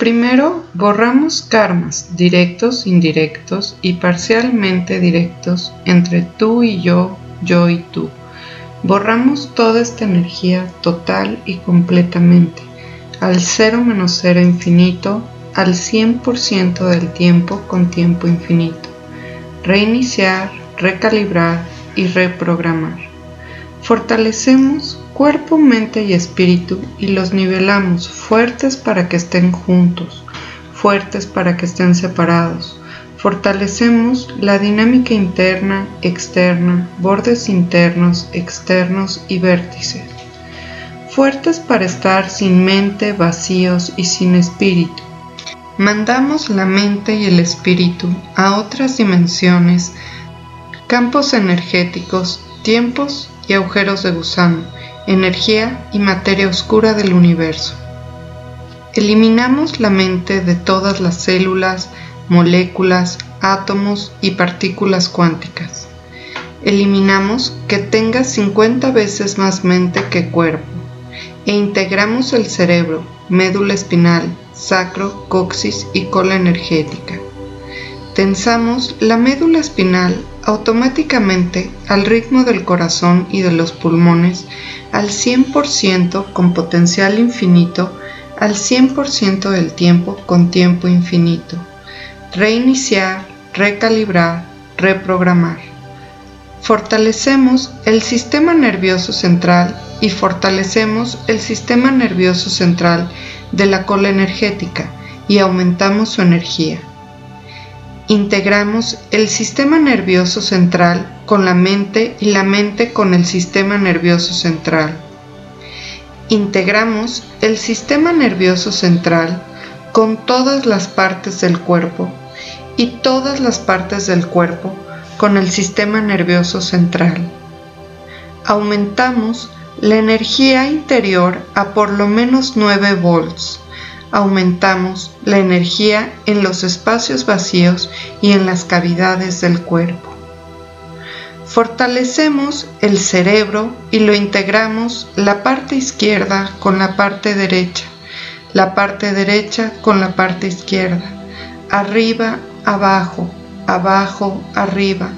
Primero, borramos karmas directos, indirectos y parcialmente directos entre tú y yo, yo y tú. Borramos toda esta energía total y completamente, al cero menos cero infinito, al 100% del tiempo con tiempo infinito. Reiniciar, recalibrar y reprogramar. Fortalecemos cuerpo, mente y espíritu y los nivelamos fuertes para que estén juntos, fuertes para que estén separados. Fortalecemos la dinámica interna, externa, bordes internos, externos y vértices. Fuertes para estar sin mente, vacíos y sin espíritu. Mandamos la mente y el espíritu a otras dimensiones, campos energéticos, tiempos y agujeros de gusano energía y materia oscura del universo. Eliminamos la mente de todas las células, moléculas, átomos y partículas cuánticas. Eliminamos que tenga 50 veces más mente que cuerpo e integramos el cerebro, médula espinal, sacro, coxis y cola energética. Tensamos la médula espinal automáticamente al ritmo del corazón y de los pulmones al 100% con potencial infinito, al 100% del tiempo con tiempo infinito. Reiniciar, recalibrar, reprogramar. Fortalecemos el sistema nervioso central y fortalecemos el sistema nervioso central de la cola energética y aumentamos su energía integramos el sistema nervioso central con la mente y la mente con el sistema nervioso central. Integramos el sistema nervioso central con todas las partes del cuerpo y todas las partes del cuerpo con el sistema nervioso central. Aumentamos la energía interior a por lo menos 9 volts aumentamos la energía en los espacios vacíos y en las cavidades del cuerpo. Fortalecemos el cerebro y lo integramos la parte izquierda con la parte derecha, la parte derecha con la parte izquierda, arriba, abajo, abajo, arriba,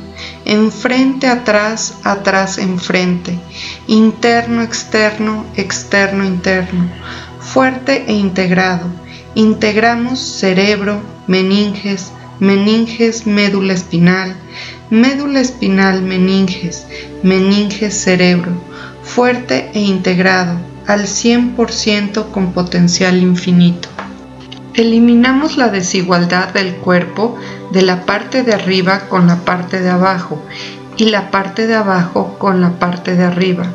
enfrente, atrás, atrás, enfrente, interno, externo, externo, interno, fuerte e integrado. Integramos cerebro, meninges, meninges, médula espinal, médula espinal, meninges, meninges, cerebro, fuerte e integrado, al 100% con potencial infinito. Eliminamos la desigualdad del cuerpo de la parte de arriba con la parte de abajo y la parte de abajo con la parte de arriba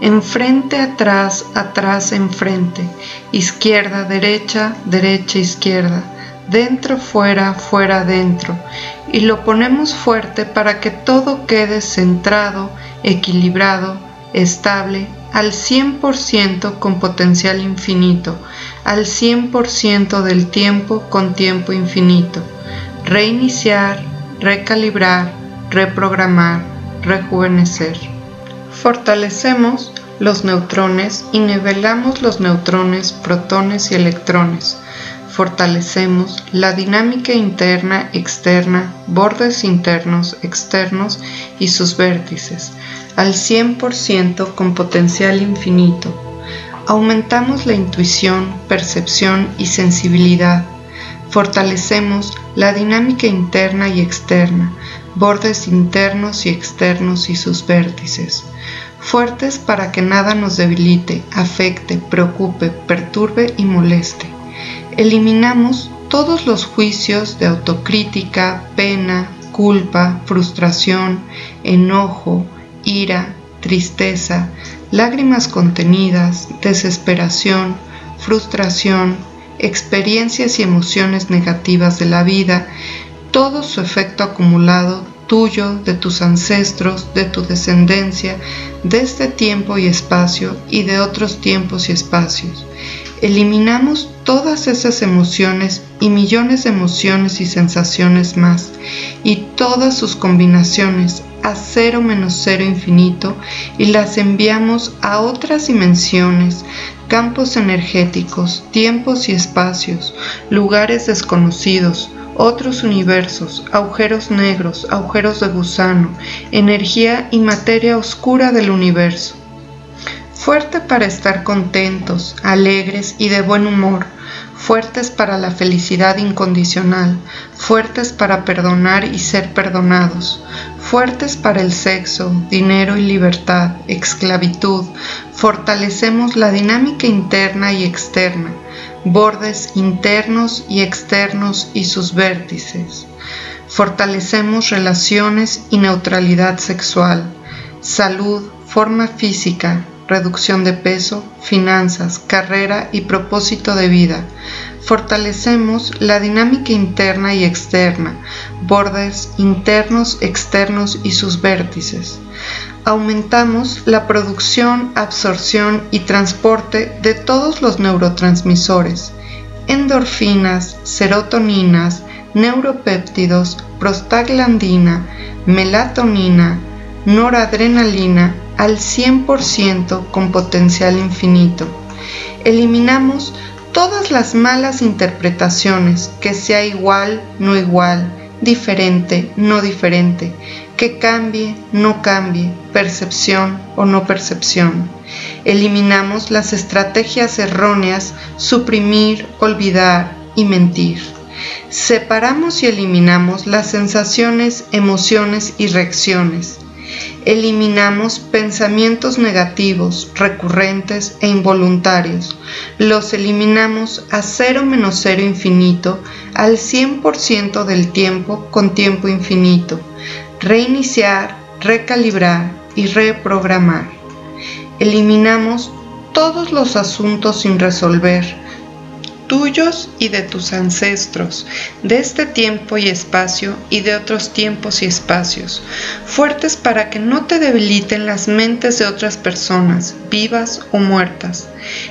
enfrente, atrás, atrás, enfrente, izquierda, derecha, derecha, izquierda, dentro, fuera, fuera, dentro, y lo ponemos fuerte para que todo quede centrado, equilibrado, estable, al 100% con potencial infinito, al 100% del tiempo con tiempo infinito. Reiniciar, recalibrar, reprogramar, rejuvenecer. Fortalecemos los neutrones y nivelamos los neutrones, protones y electrones. Fortalecemos la dinámica interna, externa, bordes internos, externos y sus vértices al 100% con potencial infinito. Aumentamos la intuición, percepción y sensibilidad. Fortalecemos la dinámica interna y externa, bordes internos y externos y sus vértices fuertes para que nada nos debilite, afecte, preocupe, perturbe y moleste. Eliminamos todos los juicios de autocrítica, pena, culpa, frustración, enojo, ira, tristeza, lágrimas contenidas, desesperación, frustración, experiencias y emociones negativas de la vida, todo su efecto acumulado tuyo, de tus ancestros, de tu descendencia, de este tiempo y espacio y de otros tiempos y espacios. Eliminamos todas esas emociones y millones de emociones y sensaciones más y todas sus combinaciones a cero menos cero infinito y las enviamos a otras dimensiones, campos energéticos, tiempos y espacios, lugares desconocidos, otros universos, agujeros negros, agujeros de gusano, energía y materia oscura del universo. Fuerte para estar contentos, alegres y de buen humor, fuertes para la felicidad incondicional, fuertes para perdonar y ser perdonados, fuertes para el sexo, dinero y libertad, esclavitud, fortalecemos la dinámica interna y externa, bordes internos y externos y sus vértices. Fortalecemos relaciones y neutralidad sexual, salud, forma física, reducción de peso, finanzas, carrera y propósito de vida. Fortalecemos la dinámica interna y externa, bordes internos, externos y sus vértices. Aumentamos la producción, absorción y transporte de todos los neurotransmisores, endorfinas, serotoninas, neuropéptidos, prostaglandina, melatonina, noradrenalina al 100% con potencial infinito. Eliminamos todas las malas interpretaciones, que sea igual, no igual, diferente, no diferente, que cambie, no cambie, percepción o no percepción. Eliminamos las estrategias erróneas, suprimir, olvidar y mentir. Separamos y eliminamos las sensaciones, emociones y reacciones eliminamos pensamientos negativos, recurrentes e involuntarios. Los eliminamos a cero menos cero infinito al 100% del tiempo con tiempo infinito. Reiniciar, recalibrar y reprogramar. Eliminamos todos los asuntos sin resolver tuyos y de tus ancestros, de este tiempo y espacio y de otros tiempos y espacios, fuertes para que no te debiliten las mentes de otras personas, vivas o muertas.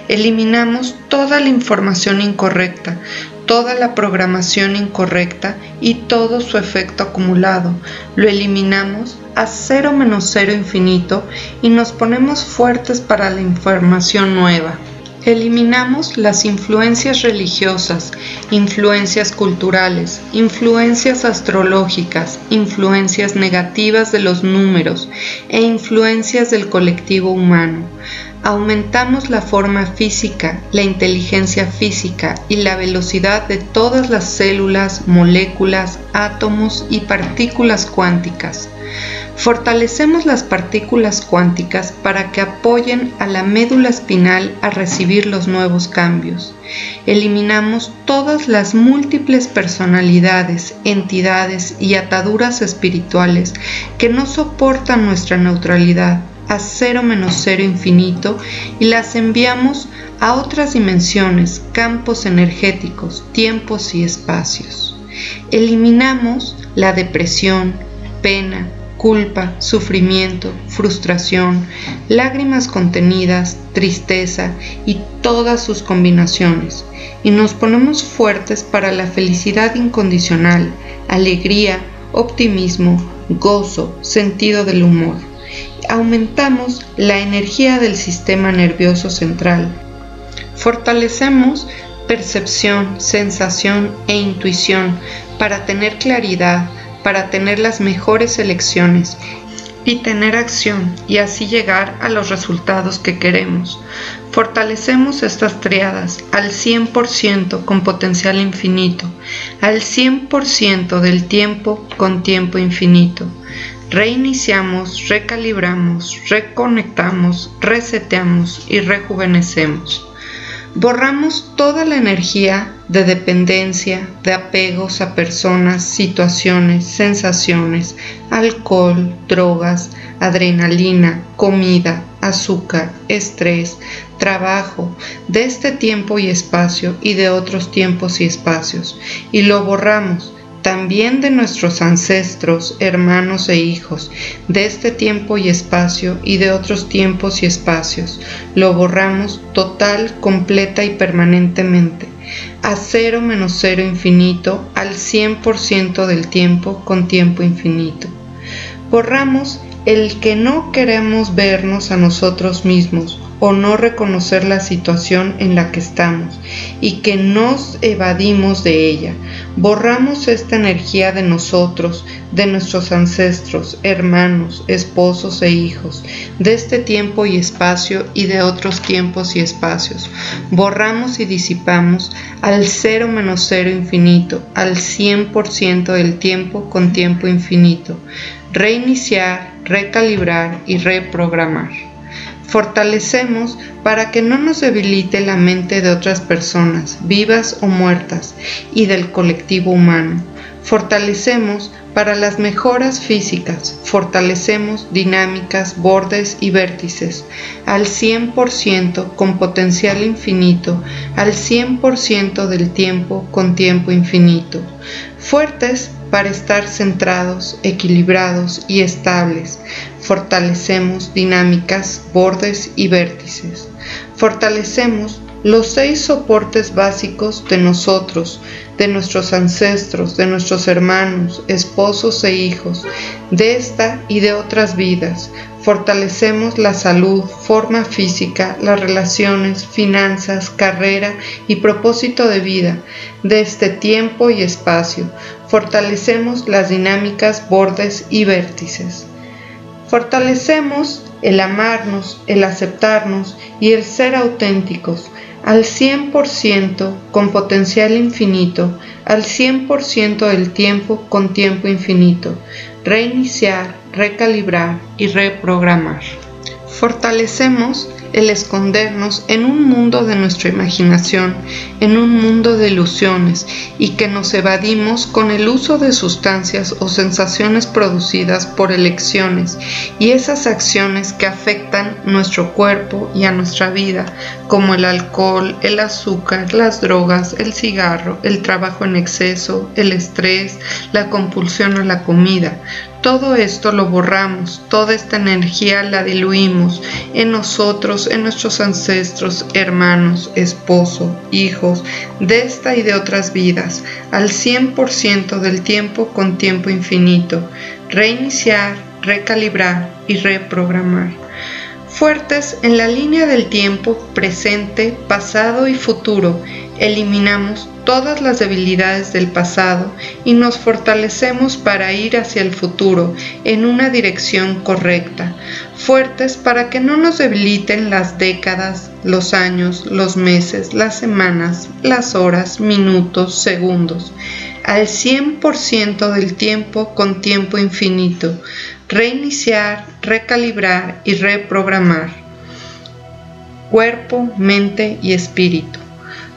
Eliminamos toda la información incorrecta, toda la programación incorrecta y todo su efecto acumulado. Lo eliminamos a cero menos cero infinito y nos ponemos fuertes para la información nueva. Eliminamos las influencias religiosas, influencias culturales, influencias astrológicas, influencias negativas de los números e influencias del colectivo humano. Aumentamos la forma física, la inteligencia física y la velocidad de todas las células, moléculas, átomos y partículas cuánticas Fortalecemos las partículas cuánticas para que apoyen a la médula espinal a recibir los nuevos cambios. Eliminamos todas las múltiples personalidades, entidades y ataduras espirituales que no soportan nuestra neutralidad a cero menos cero infinito y las enviamos a otras dimensiones, campos energéticos, tiempos y espacios. Eliminamos la depresión, pena, culpa, sufrimiento, frustración, lágrimas contenidas, tristeza y todas sus combinaciones, y nos ponemos fuertes para la felicidad incondicional, alegría, optimismo, gozo, sentido del humor. Aumentamos la energía del sistema nervioso central. Fortalecemos percepción, sensación e intuición para tener claridad, para tener las mejores elecciones y tener acción y así llegar a los resultados que queremos. Fortalecemos estas triadas al 100% con potencial infinito, al 100% del tiempo con tiempo infinito. Reiniciamos, recalibramos, reconectamos, reseteamos y rejuvenecemos. Borramos toda la energía de dependencia, de apegos a personas, situaciones, sensaciones, alcohol, drogas, adrenalina, comida, azúcar, estrés, trabajo, de este tiempo y espacio y de otros tiempos y espacios, y lo borramos también de nuestros ancestros, hermanos e hijos, de este tiempo y espacio y de otros tiempos y espacios. Lo borramos total, completa y permanentemente, a cero menos cero infinito, al 100% del tiempo con tiempo infinito. Borramos el que no queremos vernos a nosotros mismos o no reconocer la situación en la que estamos y que nos evadimos de ella. Borramos esta energía de nosotros, de nuestros ancestros, hermanos, esposos e hijos, de este tiempo y espacio y de otros tiempos y espacios. Borramos y disipamos al cero menos cero infinito, al 100% del tiempo con tiempo infinito. Reiniciar, recalibrar y reprogramar fortalecemos para que no nos debilite la mente de otras personas, vivas o muertas, y del colectivo humano. Fortalecemos para las mejoras físicas, fortalecemos dinámicas, bordes y vértices al 100% con potencial infinito, al 100% del tiempo con tiempo infinito. Fuertes para estar centrados, equilibrados y estables. Fortalecemos dinámicas, bordes y vértices. Fortalecemos los seis soportes básicos de nosotros, de nuestros ancestros, de nuestros hermanos, esposos e hijos, de esta y de otras vidas. Fortalecemos la salud, forma física, las relaciones, finanzas, carrera y propósito de vida, de este tiempo y espacio. Fortalecemos las dinámicas, bordes y vértices. Fortalecemos el amarnos, el aceptarnos y el ser auténticos al 100% con potencial infinito, al 100% del tiempo con tiempo infinito, reiniciar, recalibrar y reprogramar. Fortalecemos el escondernos en un mundo de nuestra imaginación, en un mundo de ilusiones, y que nos evadimos con el uso de sustancias o sensaciones producidas por elecciones y esas acciones que afectan nuestro cuerpo y a nuestra vida, como el alcohol, el azúcar, las drogas, el cigarro, el trabajo en exceso, el estrés, la compulsión a la comida. Todo esto lo borramos, toda esta energía la diluimos en nosotros, en nuestros ancestros, hermanos, esposo, hijos, de esta y de otras vidas, al 100% del tiempo con tiempo infinito, reiniciar, recalibrar y reprogramar. Fuertes en la línea del tiempo presente, pasado y futuro, eliminamos todas las debilidades del pasado y nos fortalecemos para ir hacia el futuro en una dirección correcta, fuertes para que no nos debiliten las décadas, los años, los meses, las semanas, las horas, minutos, segundos, al 100% del tiempo con tiempo infinito, reiniciar, recalibrar y reprogramar. Cuerpo, mente y espíritu.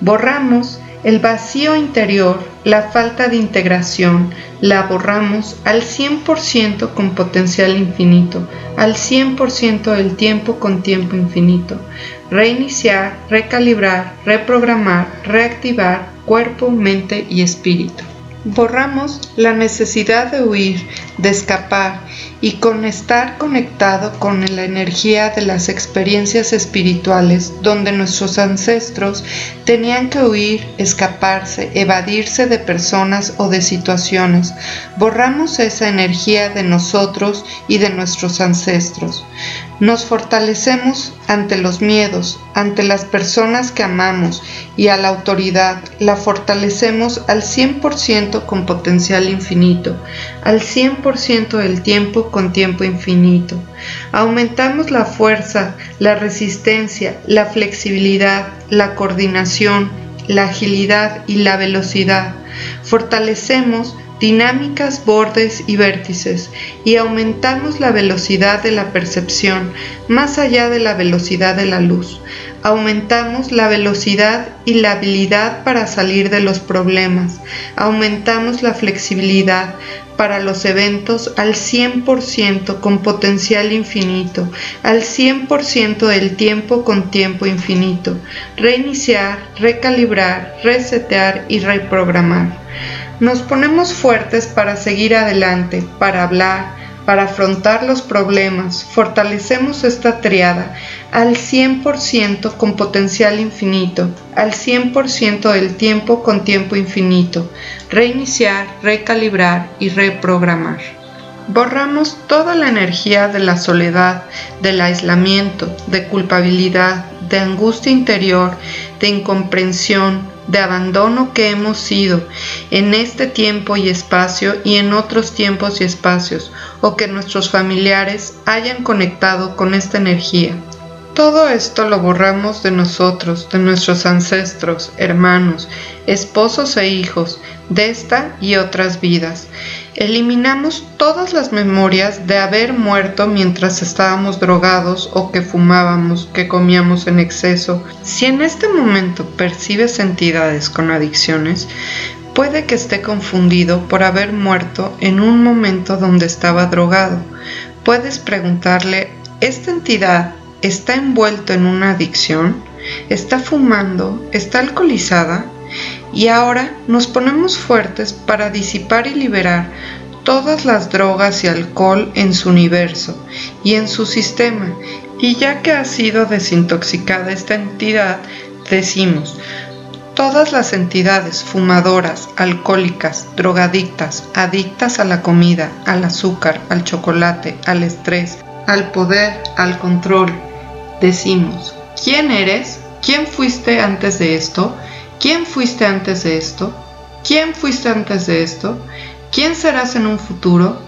Borramos el vacío interior, la falta de integración, la borramos al 100% con potencial infinito, al 100% del tiempo con tiempo infinito. Reiniciar, recalibrar, reprogramar, reactivar cuerpo, mente y espíritu. Borramos la necesidad de huir, de escapar y con estar conectado con la energía de las experiencias espirituales donde nuestros ancestros tenían que huir, escaparse, evadirse de personas o de situaciones. Borramos esa energía de nosotros y de nuestros ancestros. Nos fortalecemos ante los miedos, ante las personas que amamos y a la autoridad. La fortalecemos al 100% con potencial infinito, al 100% del tiempo con tiempo infinito. Aumentamos la fuerza, la resistencia, la flexibilidad, la coordinación, la agilidad y la velocidad. Fortalecemos dinámicas, bordes y vértices, y aumentamos la velocidad de la percepción más allá de la velocidad de la luz. Aumentamos la velocidad y la habilidad para salir de los problemas. Aumentamos la flexibilidad para los eventos al 100% con potencial infinito, al 100% del tiempo con tiempo infinito. Reiniciar, recalibrar, resetear y reprogramar. Nos ponemos fuertes para seguir adelante, para hablar, para afrontar los problemas. Fortalecemos esta triada al 100% con potencial infinito, al 100% del tiempo con tiempo infinito. Reiniciar, recalibrar y reprogramar. Borramos toda la energía de la soledad, del aislamiento, de culpabilidad, de angustia interior, de incomprensión, de abandono que hemos sido en este tiempo y espacio y en otros tiempos y espacios, o que nuestros familiares hayan conectado con esta energía. Todo esto lo borramos de nosotros, de nuestros ancestros, hermanos, esposos e hijos, de esta y otras vidas. Eliminamos todas las memorias de haber muerto mientras estábamos drogados o que fumábamos, que comíamos en exceso. Si en este momento percibes entidades con adicciones, puede que esté confundido por haber muerto en un momento donde estaba drogado. Puedes preguntarle, ¿esta entidad está envuelto en una adicción, está fumando, está alcoholizada y ahora nos ponemos fuertes para disipar y liberar todas las drogas y alcohol en su universo y en su sistema. Y ya que ha sido desintoxicada esta entidad, decimos, todas las entidades fumadoras, alcohólicas, drogadictas, adictas a la comida, al azúcar, al chocolate, al estrés, al poder, al control, decimos, ¿quién eres? ¿Quién fuiste antes de esto? ¿Quién fuiste antes de esto? ¿Quién fuiste antes de esto? ¿Quién serás en un futuro?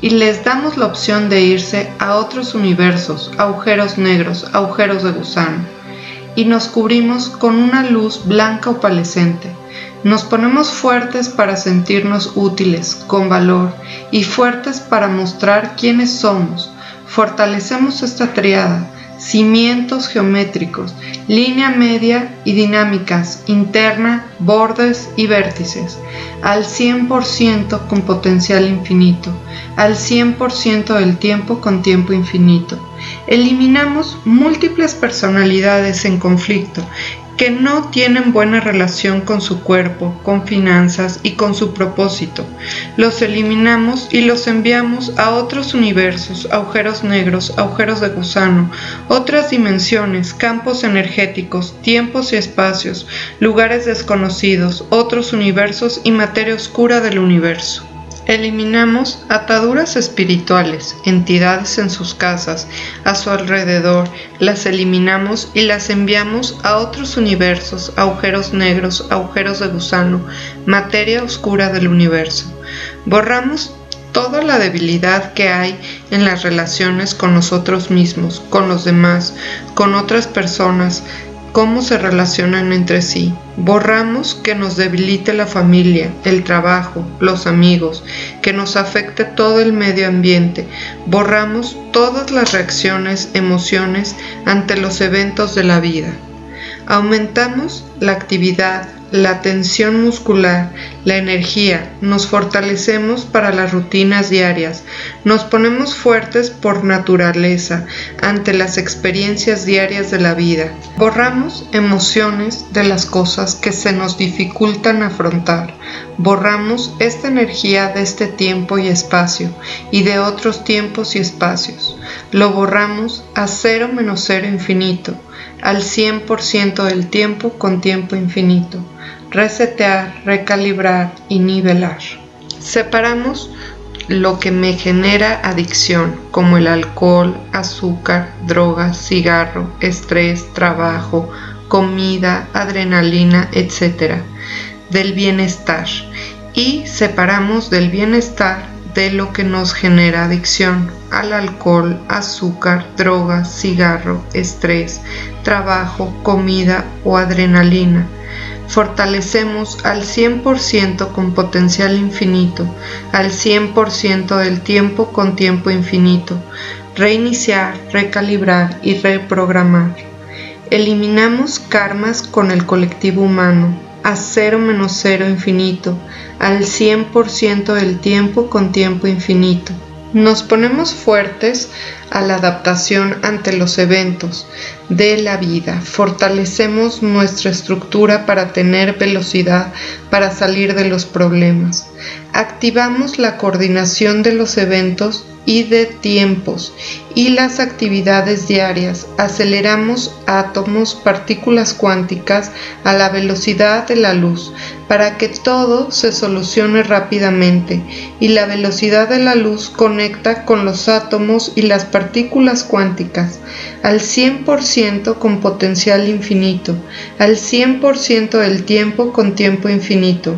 Y les damos la opción de irse a otros universos, agujeros negros, agujeros de gusano. Y nos cubrimos con una luz blanca opalescente. Nos ponemos fuertes para sentirnos útiles, con valor, y fuertes para mostrar quiénes somos. Fortalecemos esta triada cimientos geométricos, línea media y dinámicas, interna, bordes y vértices, al 100% con potencial infinito, al 100% del tiempo con tiempo infinito. Eliminamos múltiples personalidades en conflicto que no tienen buena relación con su cuerpo, con finanzas y con su propósito. Los eliminamos y los enviamos a otros universos, agujeros negros, agujeros de gusano, otras dimensiones, campos energéticos, tiempos y espacios, lugares desconocidos, otros universos y materia oscura del universo. Eliminamos ataduras espirituales, entidades en sus casas, a su alrededor, las eliminamos y las enviamos a otros universos, agujeros negros, agujeros de gusano, materia oscura del universo. Borramos toda la debilidad que hay en las relaciones con nosotros mismos, con los demás, con otras personas, cómo se relacionan entre sí. Borramos que nos debilite la familia, el trabajo, los amigos, que nos afecte todo el medio ambiente. Borramos todas las reacciones, emociones ante los eventos de la vida. Aumentamos la actividad, la tensión muscular, la energía, nos fortalecemos para las rutinas diarias, nos ponemos fuertes por naturaleza ante las experiencias diarias de la vida, borramos emociones de las cosas que se nos dificultan afrontar, borramos esta energía de este tiempo y espacio y de otros tiempos y espacios, lo borramos a cero menos cero infinito, al 100% del tiempo con tiempo infinito resetear, recalibrar y nivelar. Separamos lo que me genera adicción, como el alcohol, azúcar, drogas, cigarro, estrés, trabajo, comida, adrenalina, etc., del bienestar. Y separamos del bienestar de lo que nos genera adicción, al alcohol, azúcar, drogas, cigarro, estrés, trabajo, comida o adrenalina fortalecemos al 100% con potencial infinito, al 100% del tiempo con tiempo infinito, reiniciar, recalibrar y reprogramar. Eliminamos karmas con el colectivo humano, a cero menos cero infinito, al 100% del tiempo con tiempo infinito. Nos ponemos fuertes a la adaptación ante los eventos de la vida. Fortalecemos nuestra estructura para tener velocidad para salir de los problemas. Activamos la coordinación de los eventos y de tiempos y las actividades diarias. Aceleramos átomos, partículas cuánticas a la velocidad de la luz. Para que todo se solucione rápidamente y la velocidad de la luz conecta con los átomos y las partículas cuánticas al 100% con potencial infinito, al 100% del tiempo con tiempo infinito.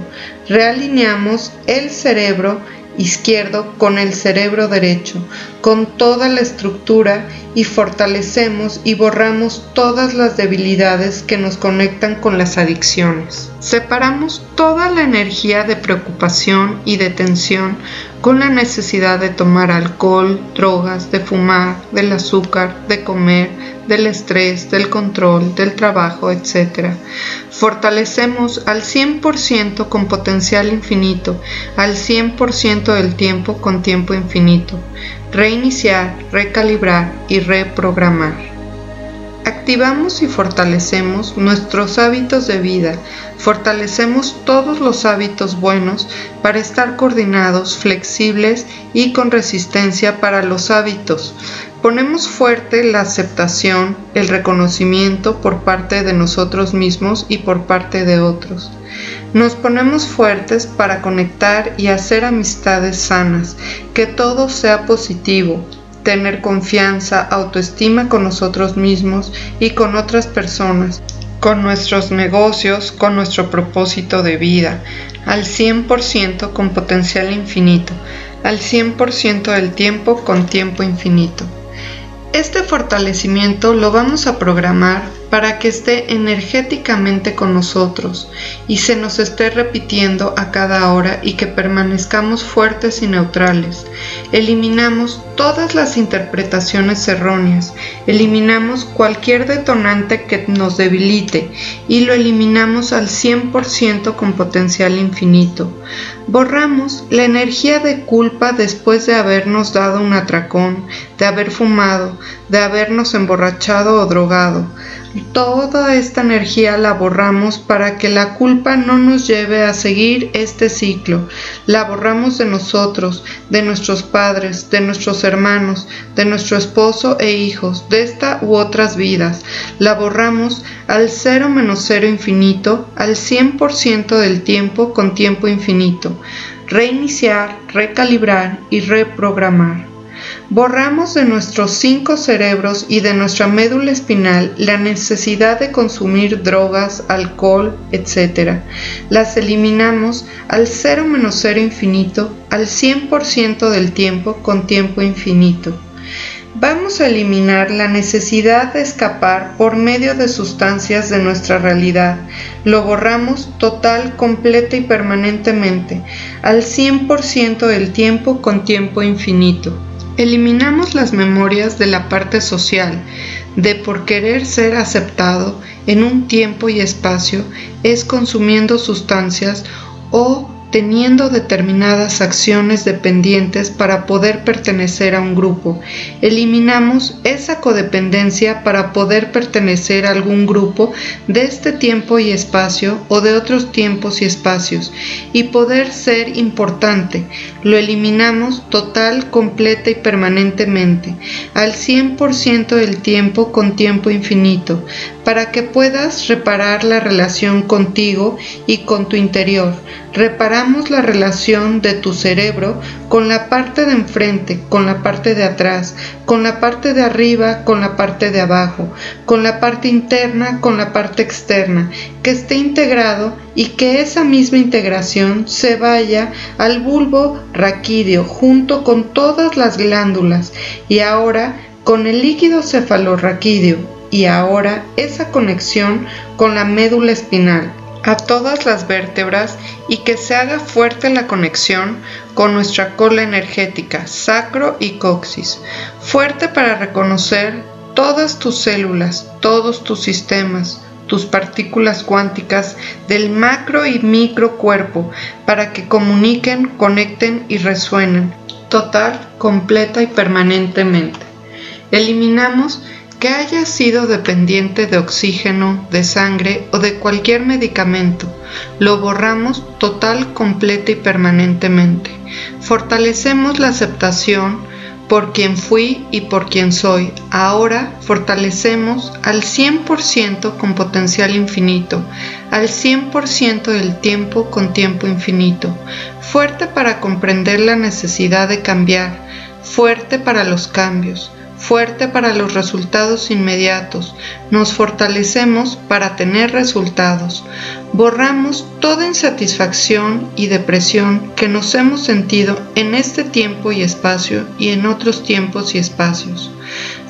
Realineamos el cerebro izquierdo con el cerebro derecho, con toda la estructura y fortalecemos y borramos todas las debilidades que nos conectan con las adicciones. Separamos toda la energía de preocupación y de tensión con la necesidad de tomar alcohol, drogas, de fumar, del azúcar, de comer, del estrés, del control, del trabajo, etc. Fortalecemos al 100% con potencial infinito, al 100% del tiempo con tiempo infinito. Reiniciar, recalibrar y reprogramar. Activamos y fortalecemos nuestros hábitos de vida, fortalecemos todos los hábitos buenos para estar coordinados, flexibles y con resistencia para los hábitos. Ponemos fuerte la aceptación, el reconocimiento por parte de nosotros mismos y por parte de otros. Nos ponemos fuertes para conectar y hacer amistades sanas, que todo sea positivo, tener confianza, autoestima con nosotros mismos y con otras personas, con nuestros negocios, con nuestro propósito de vida, al 100% con potencial infinito, al 100% del tiempo con tiempo infinito. Este fortalecimiento lo vamos a programar para que esté energéticamente con nosotros y se nos esté repitiendo a cada hora y que permanezcamos fuertes y neutrales. Eliminamos todas las interpretaciones erróneas, eliminamos cualquier detonante que nos debilite y lo eliminamos al 100% con potencial infinito. Borramos la energía de culpa después de habernos dado un atracón, de haber fumado, de habernos emborrachado o drogado Toda esta energía la borramos para que la culpa no nos lleve a seguir este ciclo. La borramos de nosotros, de nuestros padres, de nuestros hermanos, de nuestro esposo e hijos, de esta u otras vidas. La borramos al cero menos cero infinito, al 100% del tiempo con tiempo infinito. Reiniciar, recalibrar y reprogramar. Borramos de nuestros cinco cerebros y de nuestra médula espinal la necesidad de consumir drogas, alcohol, etc. Las eliminamos al cero menos cero infinito, al 100% del tiempo con tiempo infinito. Vamos a eliminar la necesidad de escapar por medio de sustancias de nuestra realidad. Lo borramos total, completa y permanentemente, al 100% del tiempo con tiempo infinito. Eliminamos las memorias de la parte social, de por querer ser aceptado en un tiempo y espacio es consumiendo sustancias o teniendo determinadas acciones dependientes para poder pertenecer a un grupo. Eliminamos esa codependencia para poder pertenecer a algún grupo de este tiempo y espacio o de otros tiempos y espacios y poder ser importante. Lo eliminamos total, completa y permanentemente, al 100% del tiempo con tiempo infinito, para que puedas reparar la relación contigo y con tu interior. Reparamos la relación de tu cerebro con la parte de enfrente, con la parte de atrás, con la parte de arriba, con la parte de abajo, con la parte interna, con la parte externa, que esté integrado y que esa misma integración se vaya al bulbo raquídeo junto con todas las glándulas. Y ahora con el líquido cefalorraquídeo. Y ahora esa conexión con la médula espinal a todas las vértebras y que se haga fuerte la conexión con nuestra cola energética, sacro y coxis, fuerte para reconocer todas tus células, todos tus sistemas, tus partículas cuánticas del macro y micro cuerpo para que comuniquen, conecten y resuenen, total, completa y permanentemente. Eliminamos que haya sido dependiente de oxígeno, de sangre o de cualquier medicamento, lo borramos total, completa y permanentemente. Fortalecemos la aceptación por quien fui y por quien soy. Ahora fortalecemos al 100% con potencial infinito, al 100% del tiempo con tiempo infinito, fuerte para comprender la necesidad de cambiar, fuerte para los cambios, fuerte para los resultados inmediatos, nos fortalecemos para tener resultados, borramos toda insatisfacción y depresión que nos hemos sentido en este tiempo y espacio y en otros tiempos y espacios.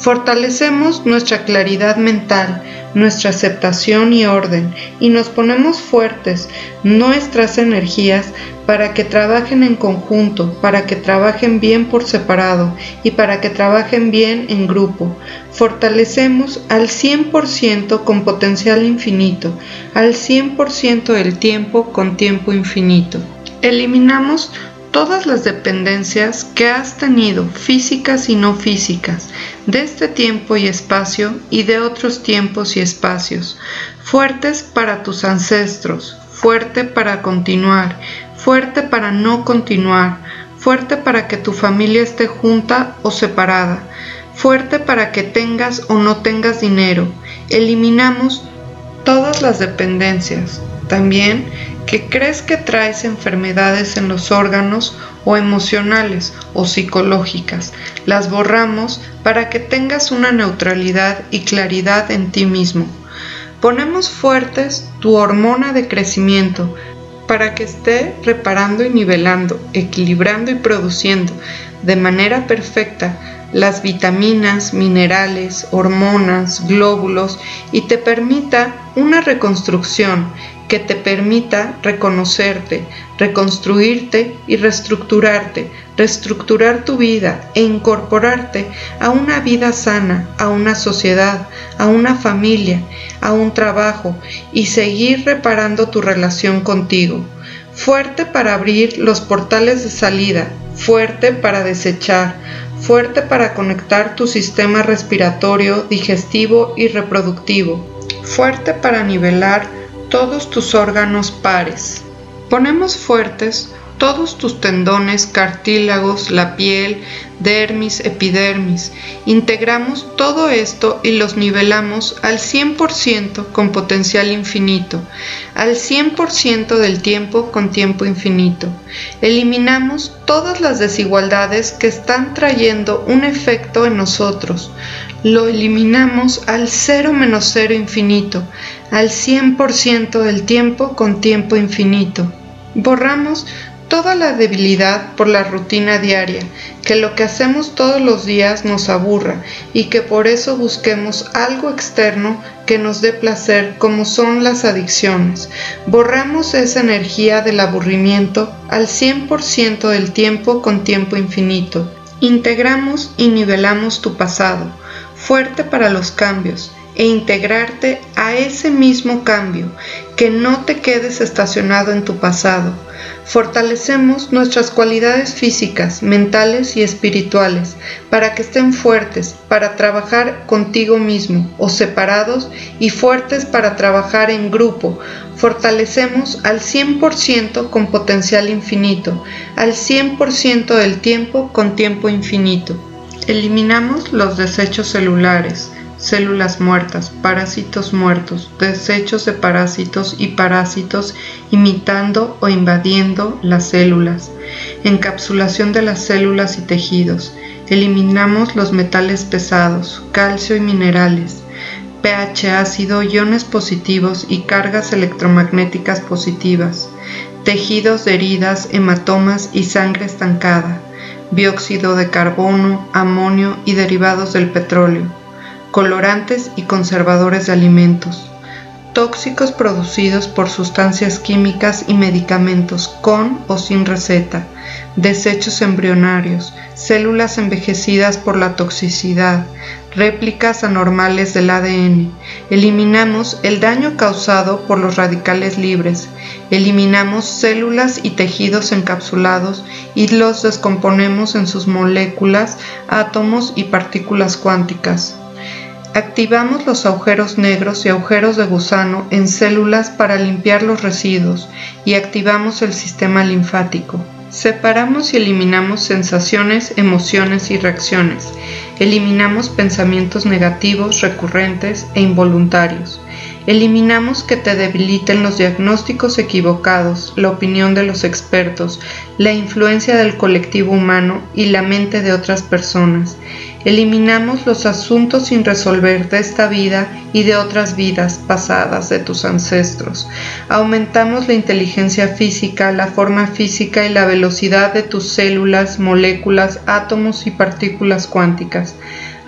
Fortalecemos nuestra claridad mental, nuestra aceptación y orden y nos ponemos fuertes nuestras energías para que trabajen en conjunto, para que trabajen bien por separado y para que trabajen bien en grupo. Fortalecemos al 100% con potencial infinito, al 100% del tiempo con tiempo infinito. Eliminamos todas las dependencias que has tenido, físicas y no físicas, de este tiempo y espacio y de otros tiempos y espacios, fuertes para tus ancestros, fuerte para continuar, fuerte para no continuar, fuerte para que tu familia esté junta o separada, fuerte para que tengas o no tengas dinero. Eliminamos todas las dependencias. También que crees que traes enfermedades en los órganos o emocionales o psicológicas. Las borramos para que tengas una neutralidad y claridad en ti mismo. Ponemos fuertes tu hormona de crecimiento para que esté reparando y nivelando, equilibrando y produciendo de manera perfecta las vitaminas, minerales, hormonas, glóbulos y te permita una reconstrucción que te permita reconocerte, reconstruirte y reestructurarte, reestructurar tu vida e incorporarte a una vida sana, a una sociedad, a una familia, a un trabajo y seguir reparando tu relación contigo. Fuerte para abrir los portales de salida, fuerte para desechar, fuerte para conectar tu sistema respiratorio, digestivo y reproductivo, fuerte para nivelar todos tus órganos pares. Ponemos fuertes todos tus tendones, cartílagos, la piel, dermis, epidermis. Integramos todo esto y los nivelamos al 100% con potencial infinito, al 100% del tiempo con tiempo infinito. Eliminamos todas las desigualdades que están trayendo un efecto en nosotros. Lo eliminamos al cero menos cero infinito, al 100% del tiempo con tiempo infinito. Borramos toda la debilidad por la rutina diaria, que lo que hacemos todos los días nos aburra y que por eso busquemos algo externo que nos dé placer como son las adicciones. Borramos esa energía del aburrimiento al 100% del tiempo con tiempo infinito. Integramos y nivelamos tu pasado, fuerte para los cambios, e integrarte a ese mismo cambio, que no te quedes estacionado en tu pasado. Fortalecemos nuestras cualidades físicas, mentales y espirituales para que estén fuertes para trabajar contigo mismo o separados y fuertes para trabajar en grupo. Fortalecemos al 100% con potencial infinito, al 100% del tiempo con tiempo infinito. Eliminamos los desechos celulares células muertas, parásitos muertos, desechos de parásitos y parásitos imitando o invadiendo las células, encapsulación de las células y tejidos. Eliminamos los metales pesados, calcio y minerales, pH ácido, iones positivos y cargas electromagnéticas positivas, tejidos de heridas, hematomas y sangre estancada, dióxido de carbono, amonio y derivados del petróleo colorantes y conservadores de alimentos, tóxicos producidos por sustancias químicas y medicamentos con o sin receta, desechos embrionarios, células envejecidas por la toxicidad, réplicas anormales del ADN. Eliminamos el daño causado por los radicales libres. Eliminamos células y tejidos encapsulados y los descomponemos en sus moléculas, átomos y partículas cuánticas. Activamos los agujeros negros y agujeros de gusano en células para limpiar los residuos y activamos el sistema linfático. Separamos y eliminamos sensaciones, emociones y reacciones. Eliminamos pensamientos negativos, recurrentes e involuntarios. Eliminamos que te debiliten los diagnósticos equivocados, la opinión de los expertos, la influencia del colectivo humano y la mente de otras personas. Eliminamos los asuntos sin resolver de esta vida y de otras vidas pasadas de tus ancestros. Aumentamos la inteligencia física, la forma física y la velocidad de tus células, moléculas, átomos y partículas cuánticas.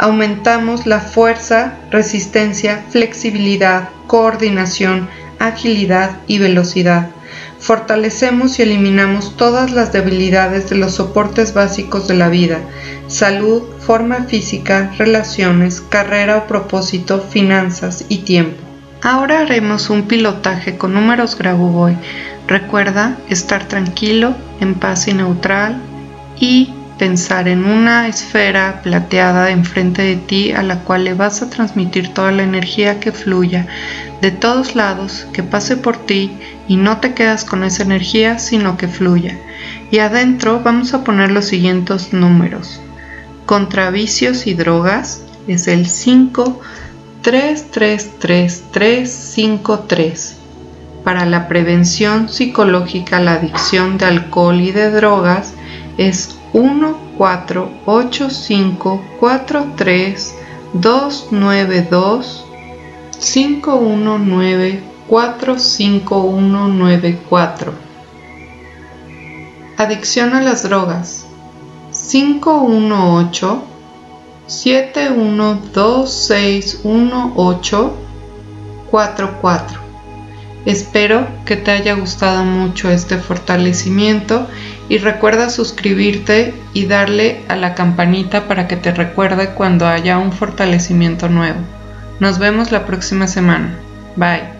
Aumentamos la fuerza, resistencia, flexibilidad, coordinación, agilidad y velocidad fortalecemos y eliminamos todas las debilidades de los soportes básicos de la vida, salud, forma física, relaciones, carrera o propósito, finanzas y tiempo. Ahora haremos un pilotaje con números Grabovoi. Recuerda estar tranquilo, en paz y neutral y pensar en una esfera plateada enfrente de ti a la cual le vas a transmitir toda la energía que fluya de todos lados, que pase por ti y no te quedas con esa energía, sino que fluya. Y adentro vamos a poner los siguientes números. Contra vicios y drogas es el 5 3 3 3 3 5 3. Para la prevención psicológica la adicción de alcohol y de drogas es 1 4 8 5 4 3 2 9 2 5 1 9 4 5 1 9 4 Adicción a las drogas. 5 1 8 7 1 2 6 1 8 4 4 Espero que te haya gustado mucho este fortalecimiento y recuerda suscribirte y darle a la campanita para que te recuerde cuando haya un fortalecimiento nuevo. Nos vemos la próxima semana. Bye.